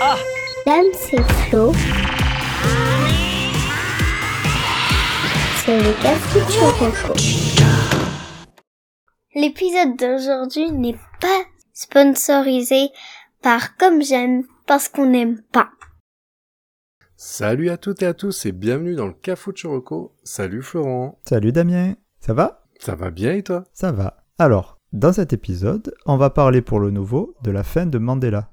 Ah Dame, c'est Flo. C'est le L'épisode d'aujourd'hui n'est pas sponsorisé par Comme J'aime parce qu'on n'aime pas. Salut à toutes et à tous et bienvenue dans le Cafuchuroco. Salut Florent. Salut Damien, ça va? Ça va bien et toi? Ça va. Alors, dans cet épisode, on va parler pour le nouveau de la fin de Mandela,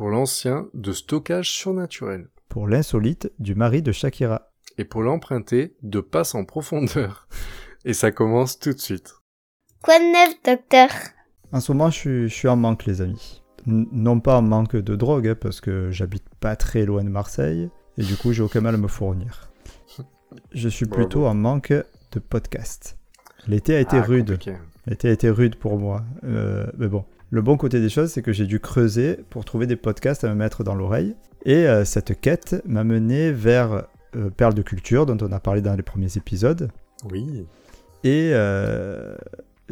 Pour l'ancien, de stockage surnaturel. pour l'insolite du mari de Shakira. Et pour l'emprunter, de passe en profondeur. Et ça commence tout de suite. Quoi de neuf, docteur? En ce moment, je suis, je suis en manque, les amis. N- non pas en manque de drogue, hein, parce que j'habite pas très loin de Marseille, et du coup, j'ai aucun mal à me fournir. Je suis Bravo. plutôt en manque de podcast. L'été a été Ah, rude. L'été a été rude pour moi. Euh, mais bon, le bon côté des choses, c'est que j'ai dû creuser pour trouver des podcasts à me mettre dans l'oreille. Et euh, cette quête m'a mené vers euh, Perles de Culture, dont on a parlé dans les premiers épisodes. Oui. Et euh,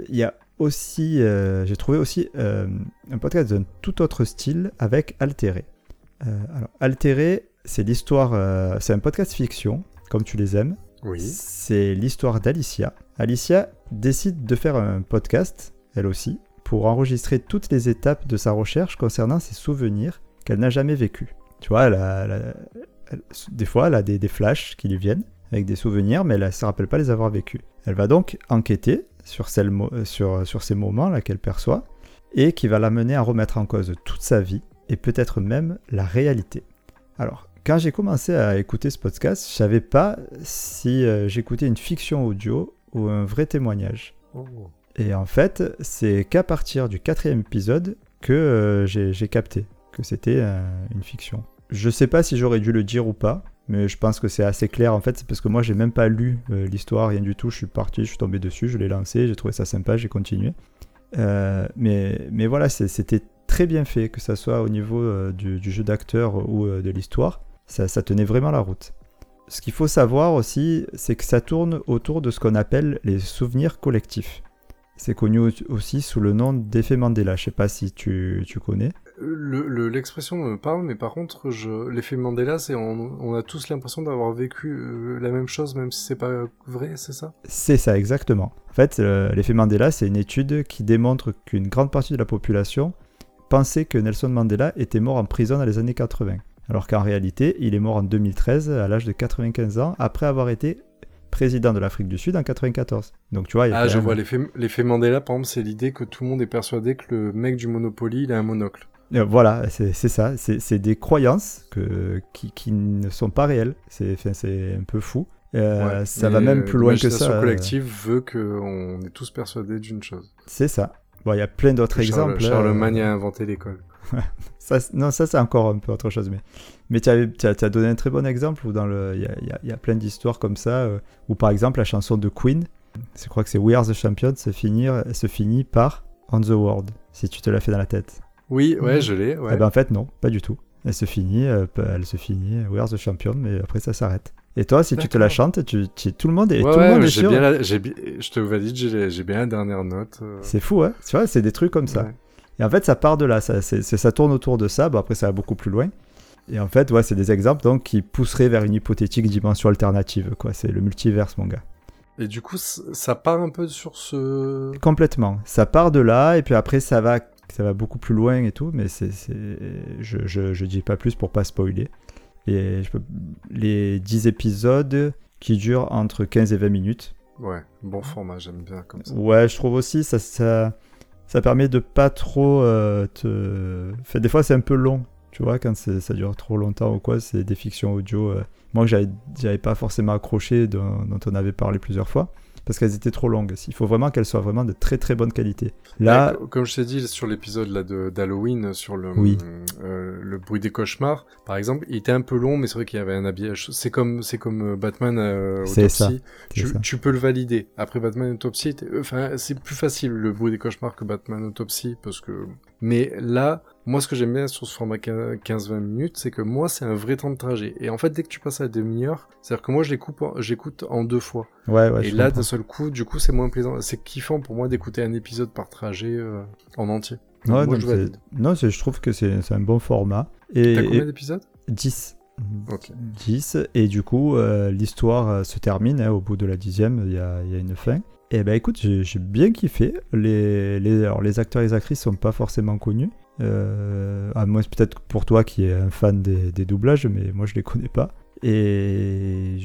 il y a aussi, euh, j'ai trouvé aussi un podcast d'un tout autre style avec Altéré. Alors, Altéré, c'est l'histoire, c'est un podcast fiction, comme tu les aimes. Oui. C'est l'histoire d'Alicia. Alicia décide de faire un podcast, elle aussi, pour enregistrer toutes les étapes de sa recherche concernant ses souvenirs qu'elle n'a jamais vécus. Tu vois, des fois, elle a des, flashs qui lui viennent avec des souvenirs, mais elle ne se rappelle pas les avoir vécus. Elle va donc enquêter sur, ces moments-là qu'elle perçoit et qui va l'amener à remettre en cause toute sa vie et peut-être même la réalité. Alors, quand j'ai commencé à écouter ce podcast, je savais pas si euh, j'écoutais une fiction audio ou un vrai témoignage. Oh. Et en fait, c'est qu'à partir du quatrième épisode que euh, j'ai capté que c'était euh, une fiction. Je sais pas si j'aurais dû le dire ou pas, mais je pense que c'est assez clair. En fait, c'est parce que moi, j'ai même pas lu euh, l'histoire, rien du tout. Je suis parti, je suis tombé dessus, je l'ai lancé, j'ai trouvé ça sympa, j'ai continué. Mais, mais voilà, c'était très bien fait, que ça soit au niveau du, jeu d'acteur ou de l'histoire. Ça tenait vraiment la route. Ce qu'il faut savoir aussi, c'est que ça tourne autour de ce qu'on appelle les souvenirs collectifs. C'est connu au- aussi sous le nom d'effet Mandela. Je sais pas si tu, tu connais. Le- le- L'expression me parle, mais par contre, l'effet Mandela, c'est on, on a tous l'impression d'avoir vécu euh, la même chose, même si c'est pas vrai, c'est ça? C'est ça exactement. En fait, euh, l'effet Mandela, c'est une étude qui démontre qu'une grande partie de la population pensait que Nelson Mandela était mort en prison dans les années 80. Alors qu'en réalité, il est mort en 2013 à l'âge de 95 ans après avoir été président de l'Afrique du Sud en 94. Donc tu vois, il y a Ah, je vois. L'effet Mandela, par exemple, c'est l'idée que tout le monde est persuadé que le mec du Monopoly, il a un monocle. Euh, Voilà, c'est ça. C'est des croyances que, qui, qui ne sont pas réelles. C'est un peu fou. Euh, Ouais. ça va même euh, plus loin que ça. Euh, collective veut qu'on est tous persuadés d'une chose. C'est ça. Bon, il y a plein d'autres exemples. hein. Charlemagne a inventé l'école. Ça, non, ça c'est encore un peu autre chose. Mais, mais tu as, donné un très bon exemple où il y a, il y a- il y a plein d'histoires comme ça, euh, où par exemple la chanson de Queen, je crois que c'est We Are the Champion, se, finir, se finit par On the World, si tu te l'as fait dans la tête. Oui, ouais, je l'ai. Ouais. Eh ben en fait non, pas du tout. Elle se finit, euh, elle se finit, We Are the Champion, mais après ça s'arrête. Et toi, si tu te la chantes, tu, tu- tout le monde est, Ouais, tout le ouais, monde est j'ai sûr. bien la- je te valide, j'ai j'ai bien la dernière note. euh, C'est fou, hein Tu vois, c'est des trucs comme ça. Et en fait, ça part de là, ça, c'est- c'est- ça tourne autour de ça. Bon, après, ça va beaucoup plus loin. Et en fait, ouais, c'est des exemples donc qui pousseraient vers une hypothétique dimension alternative. quoi. C'est le multiverse, mon gars. Et du coup, ça part un peu sur ce. Complètement. Ça part de là, et puis après, ça va, ça va beaucoup plus loin et tout. Mais c'est- je, je, je dis pas plus pour pas spoiler. Et je peux- les 10 épisodes qui durent entre 15 et 20 minutes. Ouais, bon format, j'aime bien comme ça. Ouais, je trouve aussi ça, ça, ça permet de pas trop euh, te. Des fois, c'est un peu long, tu vois, quand ça dure trop longtemps ou quoi. C'est des fictions audio. euh, moi, que j'avais pas forcément accroché, dont on avait parlé plusieurs fois, parce qu'elles étaient trop longues. Il faut vraiment qu'elles soient vraiment de très très bonne qualité. Là, Ouais, comme je t'ai dit sur l'épisode là d'Halloween sur le Oui. euh, le bruit des cauchemars, par exemple, il était un peu long, mais c'est vrai qu'il y avait un habillage. C'est comme c'est comme euh, Batman euh, ça, Autopsy. Tu, ça. tu peux le valider. Après Batman Autopsy, euh, enfin c'est plus facile le bruit des cauchemars que Batman Autopsy parce que. Mais là, moi ce que j'aime bien sur ce format 15-20 minutes, c'est que moi c'est un vrai temps de trajet. Et en fait, dès que tu passes à la demi-heure, c'est-à-dire que moi je j'écoute en deux fois. ouais, ouais. Et là, d'un seul coup, du coup, c'est moins plaisant. C'est kiffant pour moi d'écouter un épisode par trajet euh, en entier. Ouais, moi, non, je non, je trouve que c'est c'est un bon format. Et, T'as combien d'épisodes? 10. Ok. 10. Et du coup, euh, l'histoire euh, se termine. hein, au bout de la dixième, il y a, y a une fin. Et ben écoute, j'ai j'ai bien kiffé. Les, les, alors, les acteurs et les actrices sont pas forcément connus. Euh, à moins peut-être pour toi qui es un fan des, des doublages, mais moi je les connais pas. Et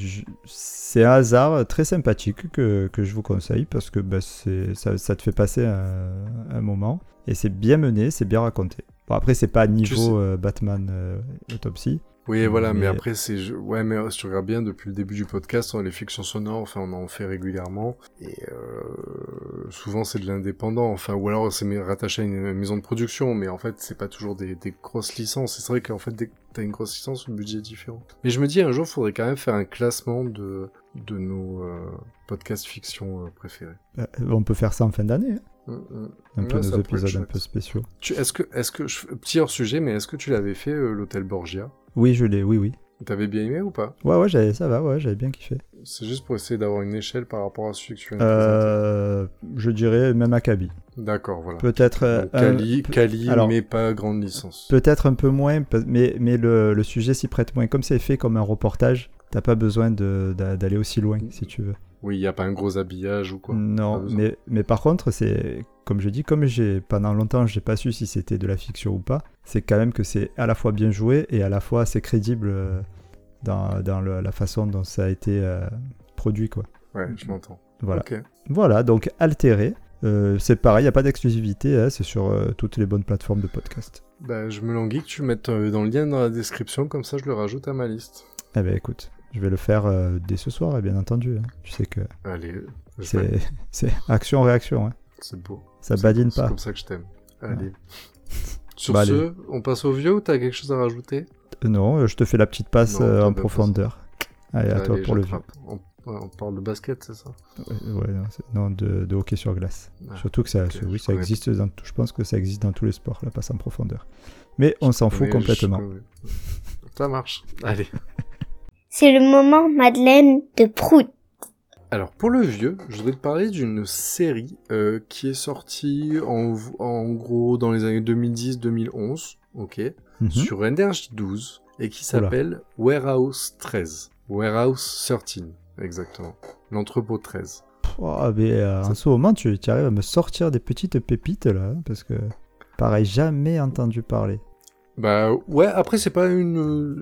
c'est un hasard très sympathique que, que je vous conseille parce que c'est- ça, ça te fait passer un, un moment. Et c'est bien mené, c'est bien raconté. Bon, après, c'est pas niveau euh, Batman euh, Autopsy. Oui, voilà, mais, Mais- après, c'est. Ouais, mais euh, si tu regardes bien, depuis le début du podcast, on- les fictions sonores, enfin, on en fait régulièrement. Et euh, souvent, c'est de l'indépendant, enfin, ou alors c'est rattaché à une maison de production, mais en fait, c'est pas toujours des, des grosses licences. C'est vrai qu'en fait, dès que t'as une grosse licence, le budget est différent. Mais je me dis, un jour, faudrait quand même faire un classement de, de nos euh, podcasts fiction euh, préférés. Euh, on peut faire ça en fin d'année. hein. Hum, hum. Un peu Ouais, nos épisodes un peu spéciaux. Est-ce que, est-ce que, je- petit hors sujet, mais est-ce que tu l'avais fait, euh, l'hôtel Borgia? Oui, je l'ai, oui, oui. T'avais bien aimé ou pas? Ouais, ouais, j'avais- ça va, ouais, j'avais bien kiffé. C'est juste pour essayer d'avoir une échelle par rapport à celui que tu viens de. Euh, je dirais même Akabi. D'accord, voilà. Peut-être euh, un- Kali, Kali alors- mais pas grande licence. peut-être un peu moins, mais, mais le, le sujet s'y prête moins. Comme c'est fait comme un reportage, t'as pas besoin d'aller aussi loin, si tu veux. Oui, il n'y a pas un gros habillage ou quoi. Non, mais, mais par contre, c'est comme je dis, comme j'ai pendant longtemps, j'ai pas su si c'était de la fiction ou pas. C'est quand même que c'est à la fois bien joué et à la fois assez crédible euh, dans, dans le- la façon dont ça a été euh, produit, quoi. Ouais, je m'entends. Voilà. Voilà, donc altéré. Euh, c'est pareil, il n'y a pas d'exclusivité, hein, c'est sur euh, toutes les bonnes plateformes de podcast. Bah, je me languis que tu le mettes dans le lien dans la description, comme ça je le rajoute à ma liste. Eh ben écoute, je vais le faire dès ce soir, bien entendu. hein. Tu sais que Allez, c'est action-réaction, hein. C'est beau. ça C'est- badine C'est pas. comme ça que je t'aime. Allez. Sur Bah, ce, allez. on passe au vieux ou t'as quelque chose à rajouter? Euh, Non, euh, je te fais la petite passe Non, euh, en profondeur. Allez, à toi pour le vieux. On, parle de basket, c'est ça? Ouais, ouais, non, c'est- non, de, de hockey sur glace. Ah, Surtout que ça, oui, ça existe dans, tout- je pense que ça existe dans tous les sports, la passe en profondeur. Mais on s'en fout je- complètement. Ça marche. Allez. C'est le moment Madeleine de Prout. Alors pour le vieux, je voudrais te parler d'une série euh, qui est sortie en, en gros dans les années 2010-2011, ok, Mhm. sur NRJ12 et qui s'appelle Warehouse 13. Warehouse 13, exactement. L'entrepôt 13. Oh, mais euh, en ce moment, tu, tu arrives à me sortir des petites pépites là, hein, parce que pareil, jamais entendu parler. Bah ouais, après c'est pas une...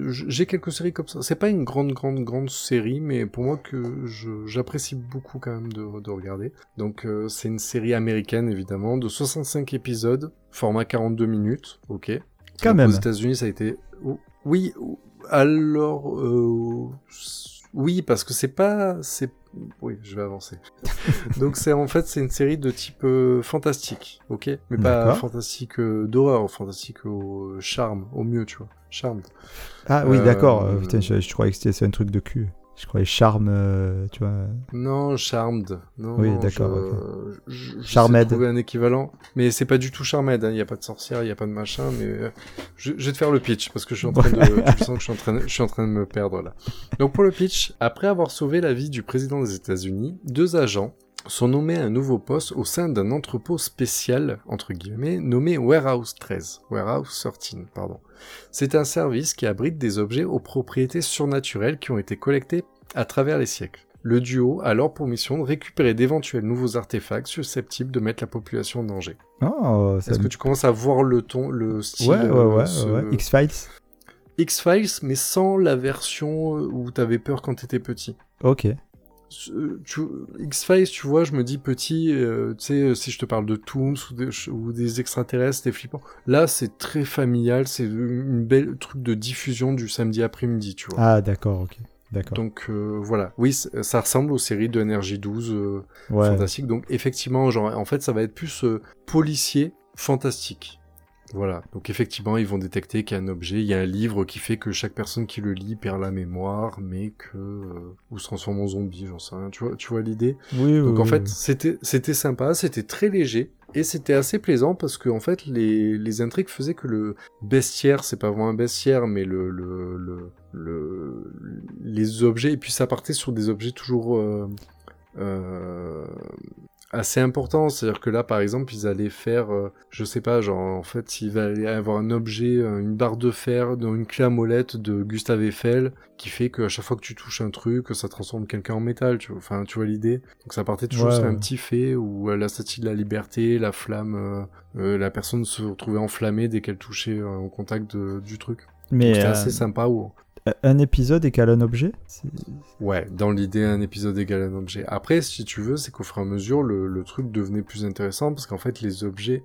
euh, J'ai quelques séries comme ça. C'est pas une grande, grande, grande série, mais pour moi que je- j'apprécie beaucoup quand même de, de regarder. Donc euh, c'est une série américaine évidemment, de 65 épisodes, format 42 minutes, ok. Quand Donc, même. Aux États-Unis ça a été... Oui, alors... euh, Oui, parce que c'est pas... c'est Oui, je vais avancer. Donc c'est en fait c'est une série de type euh, fantastique, ok, mais pas fantastique euh, d'horreur, fantastique au charme, au mieux, tu vois, charme. Ah oui, Euh, d'accord. euh, putain, je, je croyais que c'était c'est un truc de cul. Je croyais charme, euh, tu vois. Non, charmed. Non, Oui, d'accord, je- je- je Charmed. trouver un équivalent, mais c'est pas du tout Charmed. hein, Il y a pas de sorcière, il y a pas de machin, mais euh, je, je vais te faire le pitch parce que je suis en train de, tu sens que je suis en train, de, je suis en train de me perdre là. Donc pour le pitch, après avoir sauvé la vie du président des États-Unis, deux agents sont nommés à un nouveau poste au sein d'un entrepôt spécial, entre guillemets, nommé Warehouse 13. Warehouse 13, pardon. C'est un service qui abrite des objets aux propriétés surnaturelles qui ont été collectés à travers les siècles. Le duo a alors pour mission de récupérer d'éventuels nouveaux artefacts susceptibles de mettre la population en danger. Oh, Est-ce me- que tu commences à voir le ton, le style Ouais, ouais, euh, ouais, ce- ouais. X-Files? X-Files, mais sans la version euh, où t'avais peur quand t'étais petit. Ok. X-Files, tu vois, je me dis petit, euh, tu sais, euh, si je te parle de Toons ou des, ou des extraterrestres, c'est flippant. Là, c'est très familial, c'est une belle truc de diffusion du samedi après-midi, tu vois. Ah, d'accord, ok. D'accord. Donc euh, voilà, oui, ça ressemble aux séries de NRJ12 euh, Ouais. fantastique. Donc effectivement, genre en fait, ça va être plus euh, policier fantastique. Voilà. Donc effectivement, ils vont détecter qu'il y a un objet, il y a un livre qui fait que chaque personne qui le lit perd la mémoire, mais que euh, ou se transforme en zombie, j'en sais rien. Tu vois, tu vois l'idée? Oui, Donc oui, en fait, oui. c'était c'était sympa, c'était très léger. Et c'était assez plaisant parce que en fait les, les intrigues faisaient que le bestiaire, c'est pas vraiment un bestiaire, mais le, le, le, le- les objets, et puis ça partait sur des objets toujours euh, euh, assez important. C'est-à-dire que là, par exemple, ils allaient faire, euh, je sais pas, genre, en fait, il va y avoir un objet, euh, une barre de fer dans une clé à molette de Gustave Eiffel, qui fait qu'à chaque fois que tu touches un truc, ça transforme quelqu'un en métal, tu vois. Enfin, tu vois l'idée. Donc ça partait toujours Ouais, sur un petit fait où euh, la statue de la liberté, la flamme, euh, euh, la personne se retrouvait enflammée dès qu'elle touchait euh, au contact de- du truc. Mais c'était euh, assez sympa où un épisode égale un objet Ouais, dans l'idée, un épisode égale un objet. Après, si tu veux, c'est qu'au fur et à mesure, le, le truc devenait plus intéressant parce qu'en fait, les objets,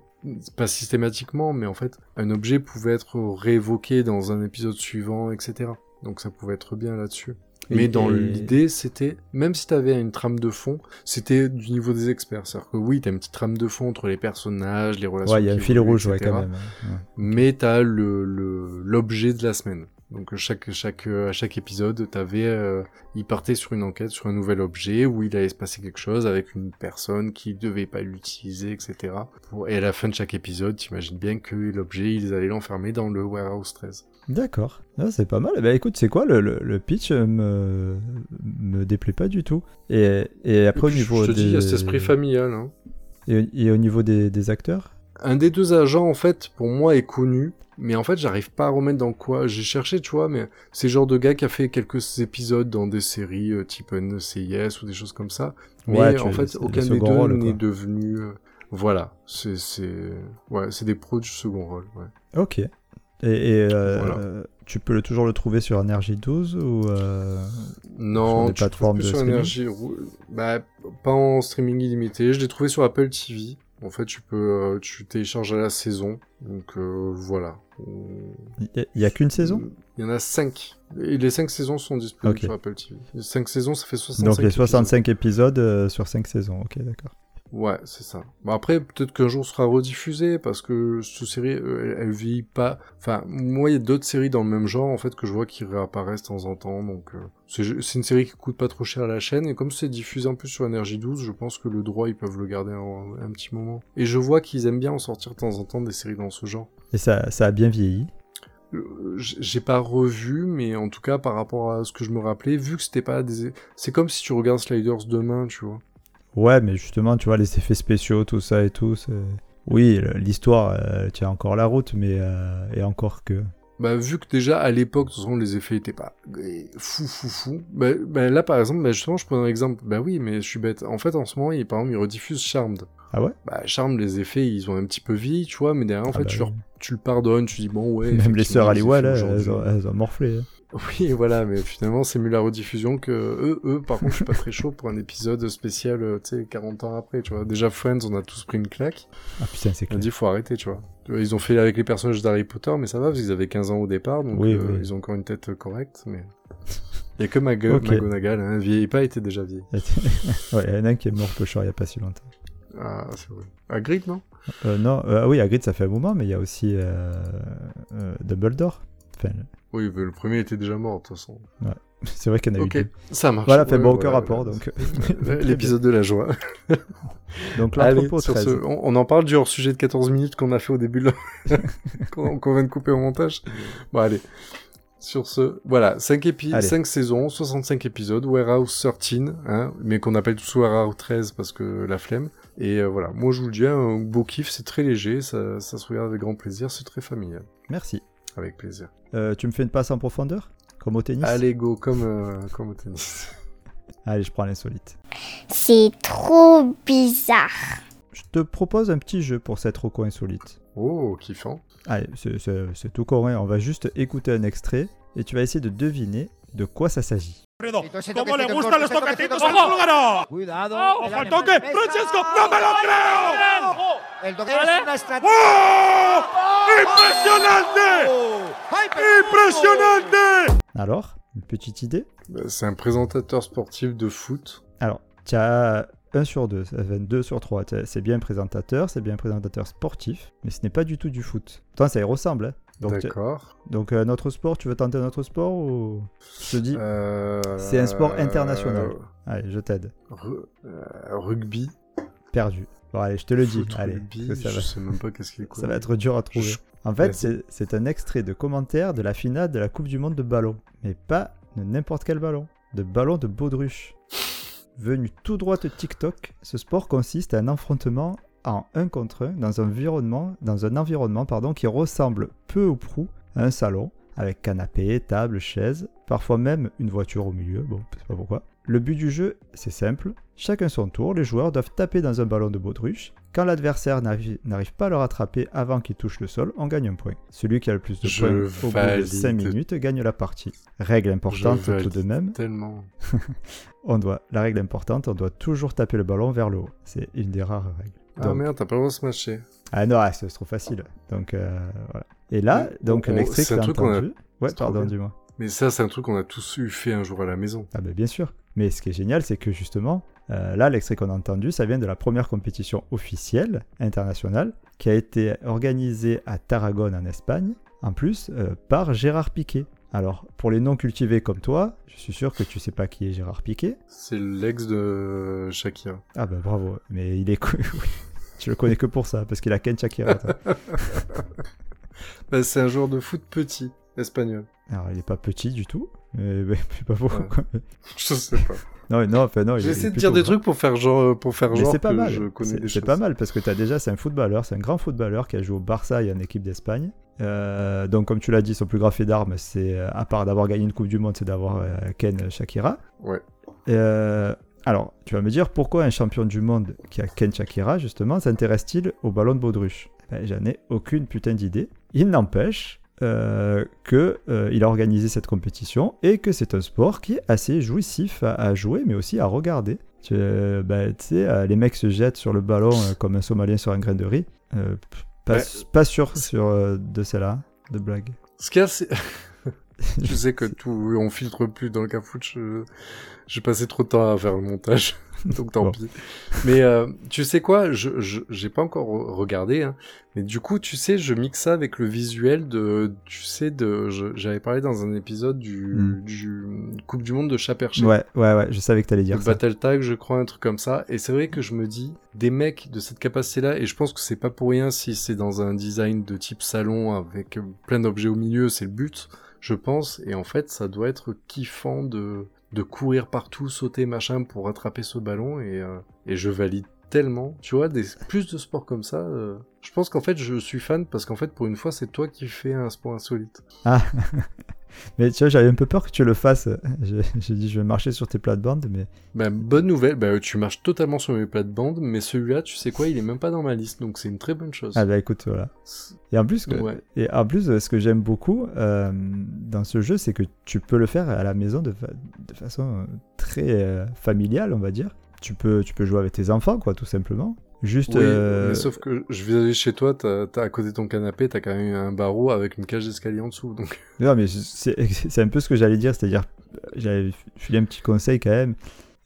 pas systématiquement, mais en fait, un objet pouvait être réévoqué dans un épisode suivant, etc. Donc ça pouvait être bien là-dessus. Mais Et- dans et- l'idée, c'était, même si t'avais une trame de fond, c'était du niveau des experts. C'est-à-dire que oui, t'as une petite trame de fond entre les personnages, les relations. Ouais, il y a un fil rouge, ouais, quand même. Ouais. mais t'as le le l'objet de la semaine. Donc chaque chaque euh, à chaque épisode, t'avais euh, il partait sur une enquête sur un nouvel objet où il allait se passer quelque chose avec une personne qui devait pas l'utiliser, etc. Pour... Et à la fin de chaque épisode, t'imagines bien que l'objet ils allaient l'enfermer dans le warehouse 13. D'accord, Ah, c'est pas mal. Bah écoute, c'est quoi le, le, le pitch euh, me, me déplaît pas du tout. Et, et après Et au niveau je te des... dis, il y a cet esprit familial. Hein. et, et au niveau des, des acteurs? Un des deux agents, en fait, pour moi, est connu. Mais en fait, j'arrive pas à remettre dans quoi. J'ai cherché, tu vois, mais c'est le genre de gars qui a fait quelques épisodes dans des séries euh, type NCIS ou des choses comme ça. Mais Ouais, en fait, aucun des des deux n'est devenu. euh, Voilà, c'est c'est ouais, c'est des pros du second rôle. Ouais. Ok. Et, et, euh, Voilà. euh, tu peux le- toujours le trouver sur Energy 12 ou euh, Non, des tu le trouves plateformes de sur Bah, pas en streaming illimité. Je l'ai trouvé sur Apple TV. En fait, tu peux, euh, tu télécharges à la saison. Donc euh, voilà. Il y, a qu'une saison? Il y en a 5. Et les 5 saisons sont disponibles Ok. sur Apple TV. Les 5 saisons, ça fait 65 Donc les épisodes. 65 épisodes, euh, sur 5 saisons, ok d'accord. Ouais, c'est ça. Bon, après, peut-être qu'un jour sera rediffusé, parce que cette série, euh, elle, elle vieillit pas... Enfin, moi, il y a d'autres séries dans le même genre, en fait, que je vois qui réapparaissent de temps en temps, donc... euh, c'est une série qui coûte pas trop cher à la chaîne, et comme c'est diffusé un peu sur Energy 12, je pense que le droit, ils peuvent le garder un, un petit moment. Et je vois qu'ils aiment bien en sortir de temps en temps des séries dans ce genre. Et ça, ça a bien vieilli. Euh, j'ai pas revu, mais en tout cas par rapport à ce que je me rappelais, vu que c'était pas des, c'est comme si tu regardes Sliders demain, tu vois. Ouais, mais justement, tu vois, les effets spéciaux, tout ça et tout. Oui, l'histoire euh, tient encore la route, mais... euh, et encore que... Bah vu que déjà à l'époque, de toute façon, les effets étaient pas euh, fou fou fou. Bah, bah, là par exemple, bah, justement, je prends un exemple. Bah oui, mais je suis bête. En fait, en ce moment, il, par exemple, ils rediffusent Charmed. Ah ouais? Bah Charmed, les effets, ils ont un petit peu vieilli, tu vois, mais derrière, en Ah fait, bah tu, oui. leur- tu le pardonnes, tu dis bon ouais. Même les sœurs effets hein, elles, ont, elles ont morflé. hein. Oui, voilà, mais finalement, c'est mieux la rediffusion que eux, eux, par contre, je suis pas très chaud pour un épisode spécial, euh, tu sais, 40 ans après, tu vois. Déjà, Friends, on a tous pris une claque. Ah putain, c'est On a clair. dit, faut arrêter, tu vois. Vois, Ils ont fait avec les personnages d'Harry Potter, mais ça va, parce qu'ils avaient 15 ans au départ, donc Oui, euh, oui. ils ont encore une tête euh, correcte, mais... Il y a que Mag Ok. McGonagall, hein, vieillit pas, était déjà vieille. ouais, il y en a un qui est mort pêcheur il y a pas si longtemps. Ah, c'est vrai. Hagrid, non? Euh, non, euh, ah oui, Hagrid, ça fait un moment, mais il y a aussi euh, euh, Dumbledore. Enfin, Oui, le premier était déjà mort, de toute façon. c'est vrai qu'il y en a eu Ok, deux. ça marche. Voilà, fait Ouais, bon, aucun voilà, rapport, voilà. donc... L'épisode de la joie. donc Allez, l'entrepôt sur 13. ce, on, on en parle du hors-sujet de 14 minutes qu'on a fait au début, de la- qu'on vient de couper au montage. Bon, allez. Sur ce, voilà, 5, épi Allez. 5 saisons, 65 épisodes, Warehouse 13, hein, mais qu'on appelle tous Warehouse 13 parce que la flemme. Et euh, voilà, moi je vous le dis, un beau kiff, c'est très léger, ça, ça se regarde avec grand plaisir, c'est très familial, Merci. Avec plaisir. Euh, tu me fais une passe en profondeur Comme au tennis Allez, go, comme, euh, comme au tennis. Allez, je prends l'insolite. C'est trop bizarre. Je te propose un petit jeu pour cette roco insolite. Oh, kiffant. Allez, c'est- tout coréen. On va juste écouter un extrait et tu vas essayer de deviner de quoi ça s'agit. ¿Cómo le gustan los al búlgaro? Cuidado. ¡Ojo al toque! ¡Francesco! ¡No me lo creo! El toque es una estrategia. ¡Oh! ¡Impresionante! ¡Ay, pero- ¡Impresionante! Alors, une petite idée? Bah, C'est un présentateur sportif de foot. Alors, tu as 1 sur 2, ça fait 2 sur 3. C'est bien présentateur, c'est bien présentateur sportif, mais ce n'est pas du tout du foot. Toi, ça y ressemble. Hein D'accord. donc un autre sport, tu veux tenter un autre sport ou je te dis Euh, C'est un sport international. Allez, je t'aide. Ru- euh, rugby. Perdu. Bon, allez, je te le dis. Foot, allez, rugby, ça, je va, sais même pas qu'est-ce qu'il ça va être dur à trouver. Je- En fait, c'est un extrait de commentaire de la finale de la Coupe du Monde de ballon. Mais pas de n'importe quel ballon. De ballon de baudruche. Venu tout droit de TikTok, ce sport consiste à un affrontement en un contre un dans un environnement, dans un environnement pardon, qui ressemble peu ou prou à un salon, avec canapé, table, chaise, parfois même une voiture au milieu, bon, je sais pas pourquoi. Le but du jeu, c'est simple. Chacun son tour, les joueurs doivent taper dans un ballon de baudruche. Quand l'adversaire n'arrive pas à le rattraper avant qu'il touche le sol, on gagne un point. Celui qui a le plus de Je points au bout de valide. 5 minutes gagne la partie. Règle importante tout de même, Tellement. on doit, la règle importante, on doit toujours taper le ballon vers le haut. C'est une des rares règles. Ah Donc- merde, t'as pas le droit de smasher. ah non, ah, c'est trop facile. Donc euh, voilà. Et là, donc on- l'extrait que t'as truc qu'on a- entendu. Ouais, pardon, dis-moi. Mais ça, c'est un truc qu'on a tous eu fait un jour à la maison. Ah ben bien sûr. Mais ce qui est génial, c'est que justement, euh, là, l'extrait qu'on a entendu, ça vient de la première compétition officielle internationale qui a été organisée à Tarragone en Espagne, en plus euh, par Gérard Piquet. Alors, pour les non cultivés comme toi, je suis sûr que tu sais pas qui est Gérard Piquet. C'est l'ex de Shakira. Ah ben bravo, mais il est... Je le connais que pour ça, parce qu'il a Ken Shakira. Bah, c'est un joueur de foot petit, espagnol. Alors, il est pas petit du tout, mais, mais pas beaucoup. Ouais. Je sais pas. Non, non, enfin non. J'essaie de dire des trucs pour faire genre, pour faire Mais genre c'est pas que mal. je connais C'est- pas mal parce que tu as déjà, c'est un footballeur, c'est un grand footballeur qui a joué au Barça et en équipe d'Espagne. Euh, donc, comme tu l'as dit, son plus grand fait d'armes, c'est, euh, à part d'avoir gagné une Coupe du Monde, c'est d'avoir euh, Ken Shakira. Ouais. Euh, alors, tu vas me dire pourquoi un champion du monde qui a Ken Shakira, justement, s'intéresse-t-il au ballon de baudruche? Ben, J'en ai aucune putain d'idée. Il n'empêche euh, que euh, a organisé cette compétition et que c'est un sport qui est assez jouissif à, à jouer, mais aussi à regarder. Tu, euh, tu sais, les mecs se jettent sur le ballon comme un Somalien sur un grain de riz. Pas, Ouais. pas sûr sur, de celle-là, de blague. Ce qu'il y a, c'est... je sais que tout, on filtre plus dans le cafouche. J'ai passé trop de temps à faire le montage, donc tant Bon. pis. Mais euh, tu sais quoi, je, je j'ai pas encore re- regardé, hein, mais du coup, tu sais, je mixe ça avec le visuel de, tu sais, de, je- j'avais parlé dans un épisode du, Hmm. du Coupe du Monde de chat perché. Ouais, ouais, ouais, je savais que t'allais dire ça. Battle Tag, je crois, un truc comme ça. Et c'est vrai que je me dis, des mecs de cette capacité-là, et je pense que c'est pas pour rien si c'est dans un design de type salon avec plein d'objets au milieu, c'est le but, je pense. Et en fait, ça doit être kiffant de, de courir partout, sauter, machin, pour rattraper ce ballon. Et, euh, et je valide tellement. Tu vois, des, plus de sports comme ça, euh, je pense qu'en fait, je suis fan parce qu'en fait, pour une fois, c'est toi qui fais un sport insolite. Ah, mais tu vois, j'avais un peu peur que tu le fasses. J'ai dit, je vais marcher sur tes plates-bandes, mais Ben, bonne nouvelle, ben, tu marches totalement sur mes plates-bandes, mais celui-là, tu sais quoi, il est même pas dans ma liste, donc c'est une très bonne chose. ah bah écoute, voilà. Et en plus, que- Ouais. et en plus, euh, ce que j'aime beaucoup euh, dans ce jeu, c'est que tu peux le faire à la maison de, fa- de façon euh, très euh, familiale, on va dire. Tu peux, tu peux jouer avec tes enfants, quoi, tout simplement. Juste. Oui, euh, mais sauf que je vais aller chez toi, t'as t'as à côté de ton canapé, t'as quand même un barreau avec une cage d'escalier en dessous, donc. Non, mais c'est c'est un peu ce que j'allais dire, c'est-à-dire, euh, j'avais filé un petit conseil quand même,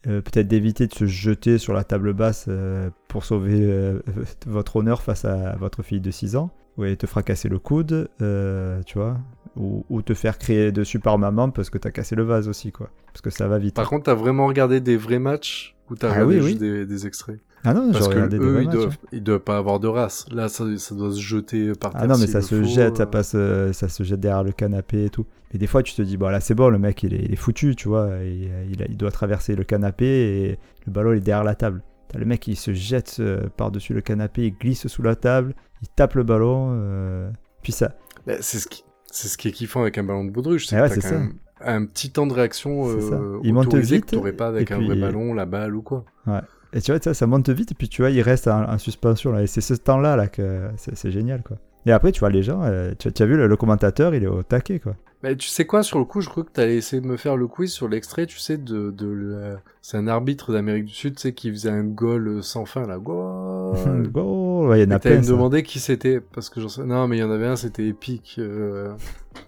euh, peut-être d'éviter de se jeter sur la table basse euh, pour sauver votre honneur face à votre fille de 6 ans, ouais, te fracasser le coude, tu vois, ou, ou te faire crier dessus par maman parce que t'as cassé le vase aussi, quoi, parce que ça va vite. Par contre, t'as vraiment regardé des vrais matchs ou t'as Ah regardé oui, juste oui. Des, des extraits? Ah non, Parce que regardé des eux, vrais ils matchs, doivent, hein. ils doivent pas avoir de race. Là, ça, ça doit se jeter par terre. Ah non, mais ça se faut, jette, ça euh. passe, euh, ça se jette derrière le canapé et tout. Mais des fois, tu te dis, bon, là, c'est bon, le mec, il est, il est foutu, tu vois. Il, il, doit traverser le canapé et le ballon, il est derrière la table. T'as le mec, il se jette euh, par-dessus le canapé, il glisse sous la table, il tape le ballon. euh, Puis ça, c'est ce qui, c'est ce qui est kiffant avec un ballon de baudruche, c'est Ah ouais, que quand ça. même un petit temps de réaction euh, Il monte vite, que t'aurais pas avec et un puis- vrai ballon, la balle ou quoi. Et tu vois, ça, ça monte vite, et puis tu vois, il reste en, en suspension. Là, et c'est ce temps-là là, que c'est génial, quoi. Et après, tu vois, les gens, euh, tu, tu as vu, le, le commentateur, il est au taquet, quoi. Bah, tu sais quoi, sur le coup, je crois que t'allais essayer de me faire le quiz sur l'extrait, tu sais, de, de la- c'est un arbitre d'Amérique du Sud, tu sais, qui faisait un goal sans fin, là. Goal. Ouais, il y en a plein. me demander qui c'était, parce que j'en sais, non, mais il y en avait un, c'était épique, euh,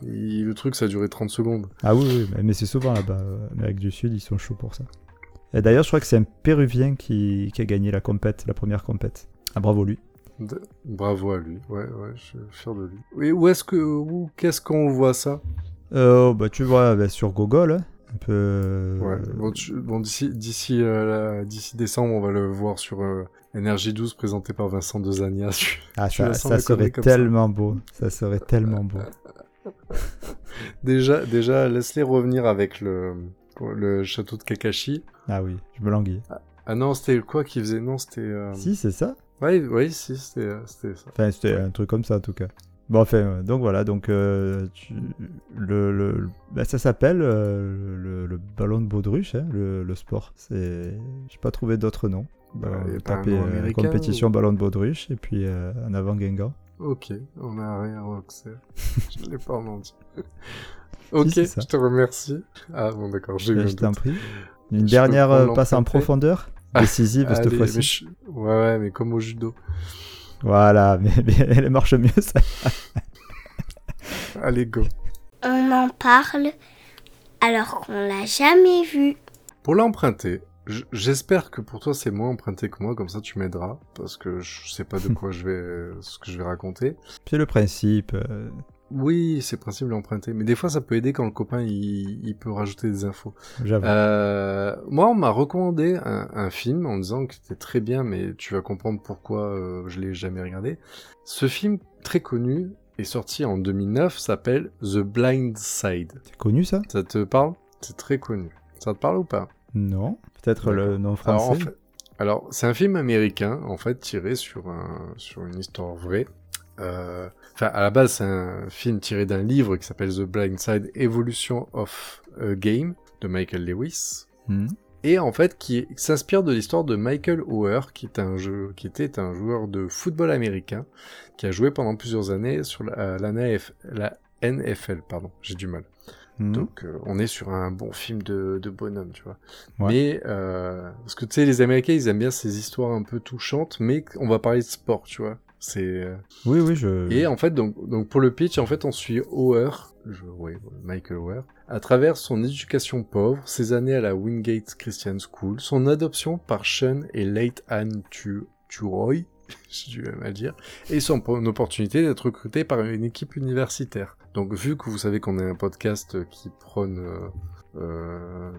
le truc, ça a duré 30 secondes. Ah oui, oui, mais- mais c'est souvent là-bas. euh, Amérique du Sud, ils sont chauds pour ça. Et d'ailleurs, je crois que c'est un Péruvien qui, qui a gagné la compète, la première compète. Ah, bravo lui. De- Bravo à lui, ouais, ouais, je suis fier de lui. Oui, où est-ce que, où, qu'est-ce qu'on voit ça? Euh, bah, tu vois, bah, sur Google, hein, un peu. euh, Ouais, bon, tu- bon, d'ici, d'ici, euh, la- d'ici décembre, on va le voir sur euh, Énergie 12 présenté par Vincent Dezania. Ah, ça, serait ça. tellement beau. Ça serait tellement beau. déjà, déjà, laisse-les revenir avec le, le château de Kakashi. Ah oui, je me languis. Ah non, c'était quoi qui faisait Non, c'était. euh, Si, c'est ça. Ouais, oui, si, c'était euh, c'était ça. Enfin, c'était un truc comme ça en tout cas. Bon, enfin, euh, donc voilà, donc euh, tu- le, le- bah, ça s'appelle euh, le, le ballon de baudruche, hein, le, le sport. C'est, j'ai pas trouvé d'autre nom. Bah, euh, américain, compétition ou- ballon de baudruche et puis en avant Guingamp. Ok, on a rien, Roxer. je l'ai pas en entier. Ok, je te remercie. Ah bon, d'accord, j'ai eu un je t'en prie. Une Je dernière euh, passe en profondeur, décisive cette Allez, fois-ci. je- Ouais, ouais, mais comme au judo. Voilà, mais, mais elle marche mieux ça. Allez, go. On en parle alors qu'on l'a jamais vu. Pour l'emprunter, j'espère que pour toi c'est moins emprunté que moi, comme ça tu m'aideras, parce que je sais pas de quoi je vais, ce que je vais raconter. C'est le principe. euh, Oui, c'est possible d'emprunter, mais des fois ça peut aider quand le copain il, il peut rajouter des infos. J'avoue. Euh, moi, on m'a recommandé un, un film en disant que c'était très bien, mais tu vas comprendre pourquoi euh, je l'ai jamais regardé. Ce film très connu est sorti en 2009, s'appelle The Blind Side. C'est connu ça? Ça te parle? C'est très connu. Ça te parle ou pas? Non. Peut-être le nom Alors, en français. fait- alors, c'est un film américain, en fait, tiré sur, un, sur une histoire vraie. Euh, Enfin, à la base, c'est un film tiré d'un livre qui s'appelle The Blind Side Evolution of a Game de Michael Lewis. Hmm. Et en fait, qui s'inspire de l'histoire de Michael Oher, qui, est un jeu, qui était un joueur de football américain, qui a joué pendant plusieurs années sur la, la NFL. Pardon, j'ai du mal. Hmm. Donc euh, on est sur un bon film de, de bonhomme, tu vois. Ouais. Mais euh, parce que tu sais, les Américains, ils aiment bien ces histoires un peu touchantes, mais on va parler de sport, tu vois. C'est euh, Oui, oui, je. et en fait donc donc pour le pitch, en fait, on suit Oher, je, ouais, Michael Oher, à travers son éducation pauvre, ses années à la Wingate Christian School, son adoption par Sean et Late Anne Tu Turoy, j'ai du mal à dire, et son opportunité d'être recruté par une équipe universitaire. Donc vu que vous savez qu'on est un podcast qui prône euh, euh,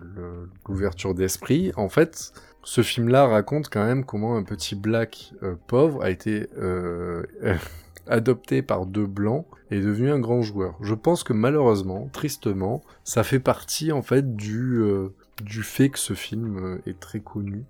l'ouverture d'esprit, en fait, ce film-là raconte quand même comment un petit black euh, pauvre a été euh, adopté par deux blancs et est devenu un grand joueur. Je pense que malheureusement, tristement, ça fait partie en fait du euh, du fait que ce film est très connu.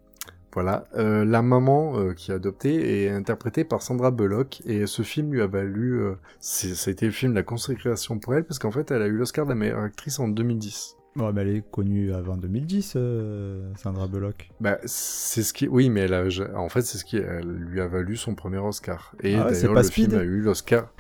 Voilà, la maman qui a adopté est interprétée par Sandra Bullock et ce film lui a valu, ça a été le film de la consécration pour elle parce qu'en fait elle a eu l'Oscar de la meilleure actrice en 2010. Ouais, mais elle est connue avant 2010, euh, Sandra Bullock. Bah, c'est ce qui, oui, mais elle a, en fait, c'est ce qui elle lui a valu son premier Oscar. Et Ah ouais, d'ailleurs, le Speed film a eu l'Oscar.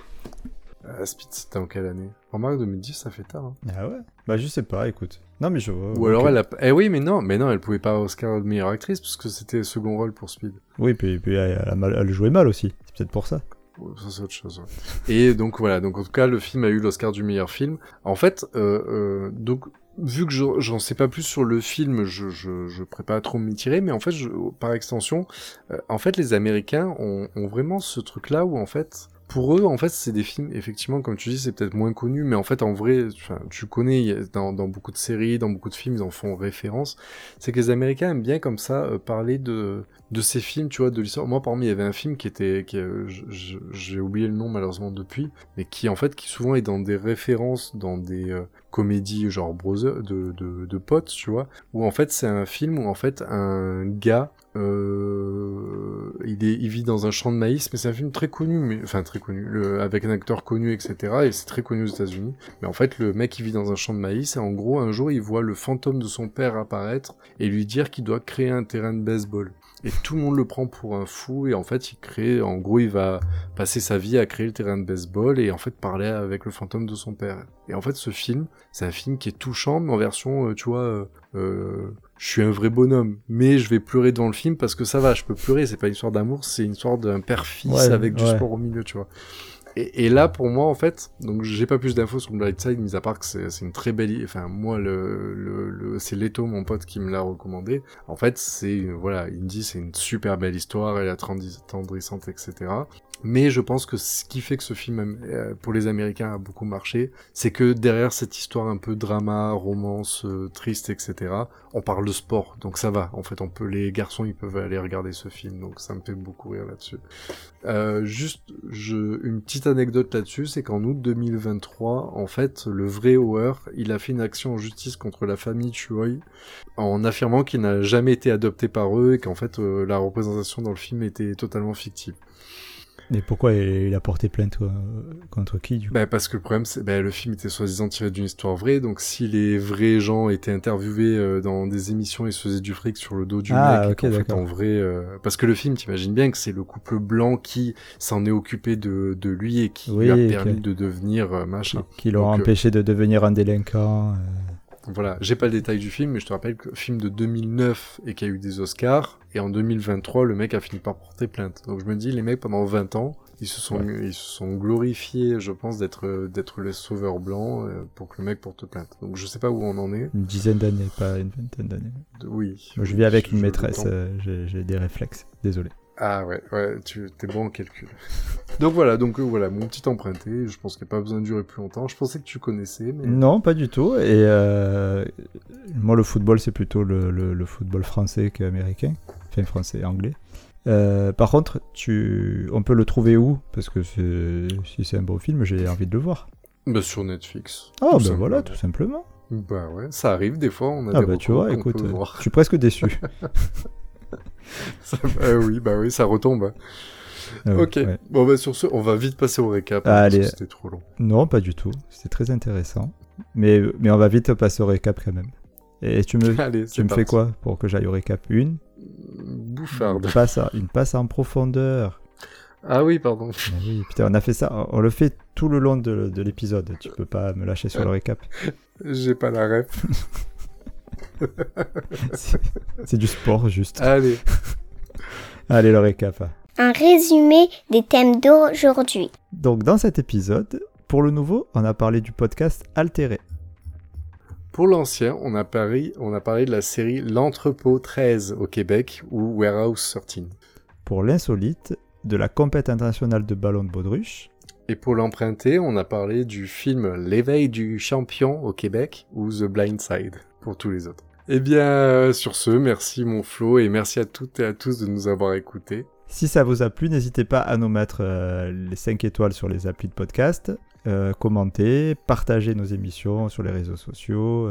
Euh, Speed, c'était en quelle année? Remarque 2010, ça fait tard. hein. Ah ouais? Bah je sais pas, écoute. Non mais je vois. Ou alors elle a, eh oui, mais non, mais non, elle pouvait pas Oscar de meilleure actrice parce que c'était le second rôle pour Speed. Oui, puis, puis elle jouait mal aussi. C'est peut-être pour ça. Et donc voilà, donc en tout cas le film a eu l'Oscar du meilleur film. En fait, euh, euh, donc vu que je- j'en sais pas plus sur le film, je je, je prépare trop m'y tirer, mais en fait, je, par extension, euh, en fait les Américains ont, ont vraiment ce truc là où en fait pour eux, en fait, c'est des films, effectivement, comme tu dis, c'est peut-être moins connu, mais en fait, en vrai, tu connais, dans, beaucoup de séries, dans beaucoup de films, ils en font référence. C'est que les Américains aiment bien, comme ça, euh, parler de, de ces films, tu vois, de l'histoire. Moi, parmi, il y avait un film qui était, qui, euh, j'ai oublié le nom, malheureusement, depuis, mais qui, en fait, qui souvent est dans des références, dans des euh, comédies, genre, brother, de, de, de potes, tu vois, où, en fait, c'est un film où, en fait, un gars, euh, il, vit dans un champ de maïs, mais c'est un film très connu, enfin très connu, avec un acteur connu, etc. Et c'est très connu aux États-Unis. Mais en fait, le mec, il vit dans un champ de maïs, et en gros, un jour, il voit le fantôme de son père apparaître et lui dire qu'il doit créer un terrain de baseball. Et tout le monde le prend pour un fou, et en fait, il crée, en gros, il va passer sa vie à créer le terrain de baseball et en fait parler avec le fantôme de son père. Et en fait, ce film, c'est un film qui est touchant, mais en version, euh, tu vois, euh, euh, je suis un vrai bonhomme, mais je vais pleurer dans le film parce que ça va, je peux pleurer, c'est pas une histoire d'amour, c'est une histoire d'un père-fils Ouais, avec du ouais. sport au milieu, tu vois. Et, et là, pour moi, en fait, donc j'ai pas plus d'infos sur Blind Side, mis à part que c'est une très belle, enfin moi, le, le, le- c'est Leto, mon pote, qui me l'a recommandé. En fait, c'est, voilà, il me dit c'est une super belle histoire, elle est attendri- attendrissante, etc. Mais je pense que ce qui fait que ce film euh, pour les Américains a beaucoup marché, c'est que derrière cette histoire un peu drama, romance, euh, triste, etc., on parle de sport, donc ça va. En fait, on peut les garçons, ils peuvent aller regarder ce film, donc ça me fait beaucoup rire là-dessus. Euh, juste, une petite anecdote là-dessus, c'est qu'en août 2023, en fait, le vrai Hauer, il a fait une action en justice contre la famille Choi en affirmant qu'il n'a jamais été adopté par eux et qu'en fait la représentation dans le film était totalement fictive. Et pourquoi il a porté plainte euh, contre qui du coup? Bah parce que le problème, c'est bah, le film était soi-disant tiré d'une histoire vraie, donc si les vrais gens étaient interviewés euh, dans des émissions et se faisaient du fric sur le dos du Ah, mec, qu'en fait en vrai, euh, parce que le film, t'imagines bien que c'est le couple blanc qui s'en est occupé de, de lui et qui lui a permis de devenir euh, machin. Qui Donc, euh, empêché de devenir un délinquant. Voilà, j'ai pas le détail du film, mais je te rappelle que film de 2009 et qui a eu des Oscars, et en 2023, le mec a fini par porter plainte. Donc je me dis, les mecs, pendant 20 ans, ils se sont, ils se sont glorifiés, je pense, d'être, d'être les sauveurs blancs euh, pour que le mec porte plainte. Donc je sais pas où on en est. Une dizaine d'années, pas une vingtaine d'années. Oui. Moi, je vis avec une maîtresse, euh, j'ai j'ai des réflexes. Désolé. Ah ouais, ouais, tu t'es bon en calcul. donc voilà, donc euh, voilà, mon petit emprunté. Je pense qu'il n'y a pas besoin de durer plus longtemps. Je pensais que tu connaissais, mais Non, pas du tout. Et euh, moi, le football, c'est plutôt le, le- le football français qu'américain. Enfin, français, anglais. Euh, par contre, tu... on peut le trouver où? Parce que si c'est un bon film, j'ai envie de le voir. bah, sur Netflix. Oh, Tout ben voilà, tout simplement. Bah ouais, ça arrive des fois. On a Ah, des bah tu vois, écoute, je suis presque déçu. Ça- euh, oui, bah oui, ça retombe. Ah, ok. ouais. Bon bah sur ce, on va vite passer au récap. hein, Ah, allez. C'était trop long. Non, pas du tout. C'était très intéressant. Mais, mais on va vite passer au récap quand même. Et tu me, Allez, tu me fais quoi pour que j'aille au récap? Une? Bouffarde. une passe, à- une passe en profondeur. Ah oui, pardon. Mais oui, putain, on a fait ça. On le fait tout le long de, de l'épisode. Tu peux pas me lâcher sur le récap. J'ai pas la ref. C'est du sport, juste. Allez. Allez, le récap. Un résumé des thèmes d'aujourd'hui. Donc, dans cet épisode, pour le nouveau, on a parlé du podcast Altéré. Pour l'ancien, on a parlé, on a parlé de la série L'Entrepôt 13 au Québec ou Warehouse 13. Pour l'insolite, de la compète internationale de ballon de baudruche. Et pour l'emprunter, on a parlé du film L'éveil du champion au Québec ou The Blind Side pour tous les autres. Eh bien, euh, sur ce, merci mon Flo et merci à toutes et à tous de nous avoir écoutés. Si ça vous a plu, n'hésitez pas à nous mettre euh, les 5 étoiles sur les applis de podcast, euh, commentez, partagez nos émissions sur les réseaux sociaux,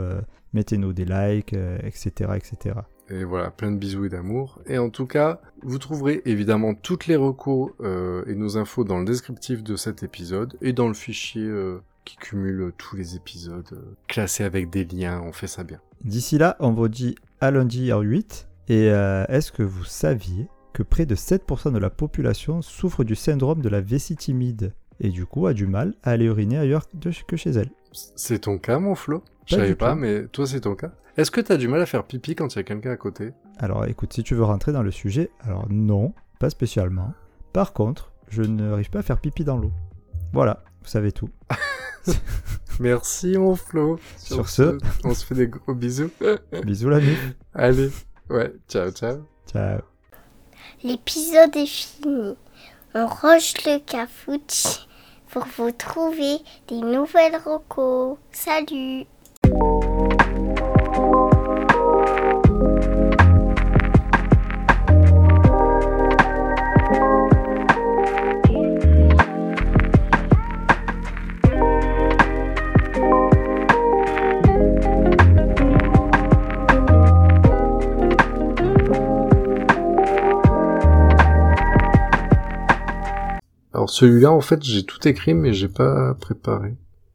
mettez-nous des likes, euh, etc., etc. Et voilà, plein de bisous et d'amour. Et en tout cas, vous trouverez évidemment toutes les recos euh, et nos infos dans le descriptif de cet épisode et dans le fichier euh, qui cumule tous les épisodes euh, classés avec des liens. On fait ça bien. D'ici là, on vous dit à lundi à 8. Et euh, est-ce que vous saviez que près de 7% de la population souffre du syndrome de la vessie timide et du coup a du mal à aller uriner ailleurs que chez elle? C'est ton cas, mon Flo? Je savais pas, mais toi, c'est ton cas. Est-ce que t'as du mal à faire pipi quand il y a quelqu'un à côté? Alors écoute, si tu veux rentrer dans le sujet, alors non, pas spécialement. Par contre, je n'arrive pas à faire pipi dans l'eau. Voilà, vous savez tout. Merci, mon Flo. Sur ce- on se fait des gros bisous. Bisous la nuit. Allez, ouais, ciao, ciao. Ciao. L'épisode est fini. On range le cafouche pour vous trouver des nouvelles recos. Salut celui-là, en fait, j'ai tout écrit, mais j'ai pas préparé.